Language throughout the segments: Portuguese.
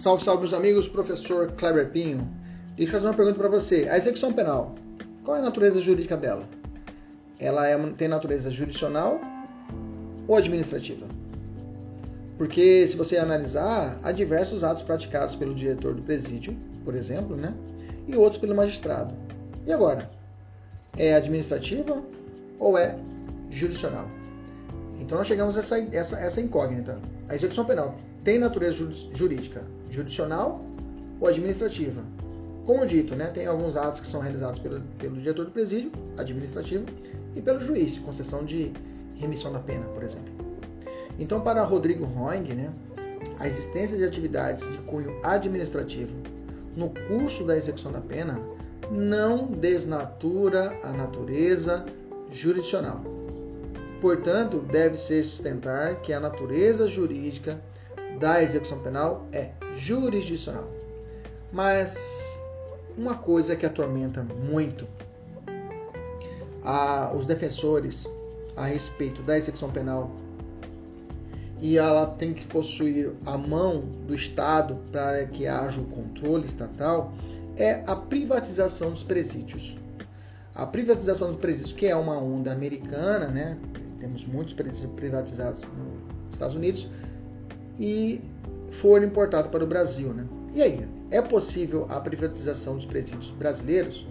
Salve, salve, meus amigos, professor Kleber Pinho. Deixa eu fazer uma pergunta para você. A execução penal, qual é a natureza jurídica dela? Ela é, tem natureza jurisdicional ou administrativa? Porque se você analisar, há diversos atos praticados pelo diretor do presídio, por exemplo, né? e outros pelo magistrado. E agora? É administrativa ou é jurisdicional? Então nós chegamos a essa, essa, essa incógnita. A execução penal tem natureza jurídica, jurisdicional ou administrativa? Como dito, né, tem alguns atos que são realizados pelo, pelo diretor do presídio, administrativo, e pelo juiz, concessão de remissão da pena, por exemplo. Então, para Rodrigo Roing, né, a existência de atividades de cunho administrativo no curso da execução da pena não desnatura a natureza jurisdicional. Portanto, deve se sustentar que a natureza jurídica da execução penal é jurisdicional. Mas uma coisa que atormenta muito a, os defensores a respeito da execução penal e ela tem que possuir a mão do Estado para que haja o controle estatal é a privatização dos presídios. A privatização dos presídios, que é uma onda americana, né? Temos muitos privatizados nos Estados Unidos, e foram importados para o Brasil. Né? E aí, é possível a privatização dos presídios brasileiros?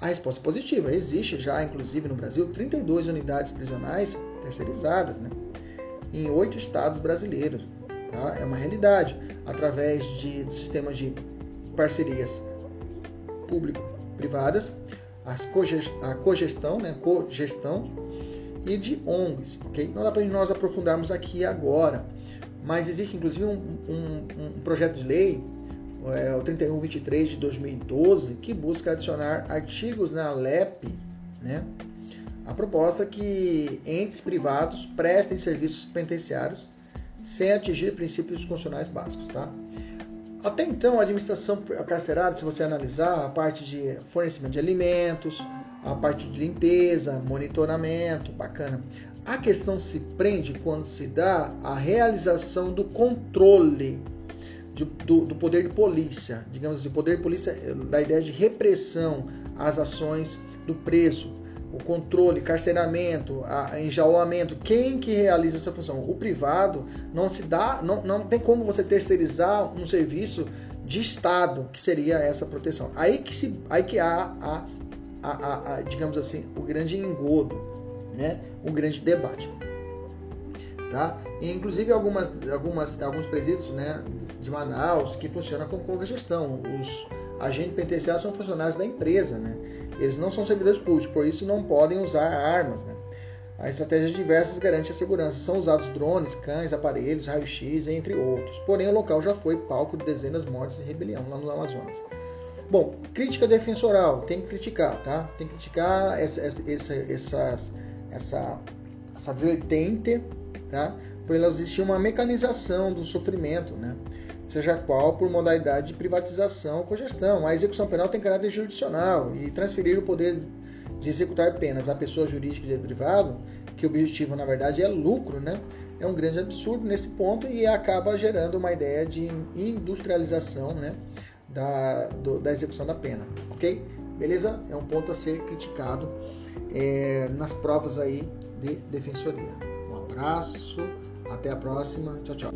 A resposta é positiva. Existe já, inclusive no Brasil, 32 unidades prisionais terceirizadas né? em oito estados brasileiros. Tá? É uma realidade. Através de sistemas de parcerias público-privadas, a cogestão, né? cogestão e de ONGs. Okay? Não dá para nós aprofundarmos aqui agora mas existe inclusive um, um, um projeto de lei, é, o 3123 de 2012, que busca adicionar artigos na LEP, né? A proposta é que entes privados prestem serviços penitenciários sem atingir princípios constitucionais básicos, tá? Até então, a administração carcerária, se você analisar a parte de fornecimento de alimentos, a parte de limpeza, monitoramento, bacana. A questão se prende quando se dá a realização do controle de, do, do, poder de polícia, digamos assim, poder de polícia da ideia de repressão às ações do preso, o controle, carceramento, a, enjaulamento, quem que realiza essa função? O privado não se dá, não, não tem como você terceirizar um serviço de Estado, que seria essa proteção. Aí que, se, aí que há, a, a, a digamos assim, o grande engodo né, um grande debate. Tá? E, inclusive algumas, algumas, alguns presídios né, de Manaus que funcionam com cogestão. Os agentes penitenciários são funcionários da empresa, né? eles não são servidores públicos, por isso não podem usar armas. Né? A estratégias diversas garante a segurança. São usados drones, cães, aparelhos, raio-x, entre outros. Porém, o local já foi palco de dezenas de mortes e rebelião lá no Amazonas. Bom, crítica defensoral, tem que criticar, tá? Tem que criticar essa, essa, essa, essa vertente, tá? por ela existir uma mecanização do sofrimento, né? seja qual por modalidade de privatização ou cogestão. A execução penal tem caráter jurisdicional e transferir o poder de executar penas à pessoa jurídica de privado, que o objetivo na verdade é lucro, né? é um grande absurdo nesse ponto e acaba gerando uma ideia de industrialização né? Da, do, da execução da pena. Ok? Beleza? É um ponto a ser criticado é, nas provas aí de defensoria. Um abraço, até a próxima, tchau, tchau.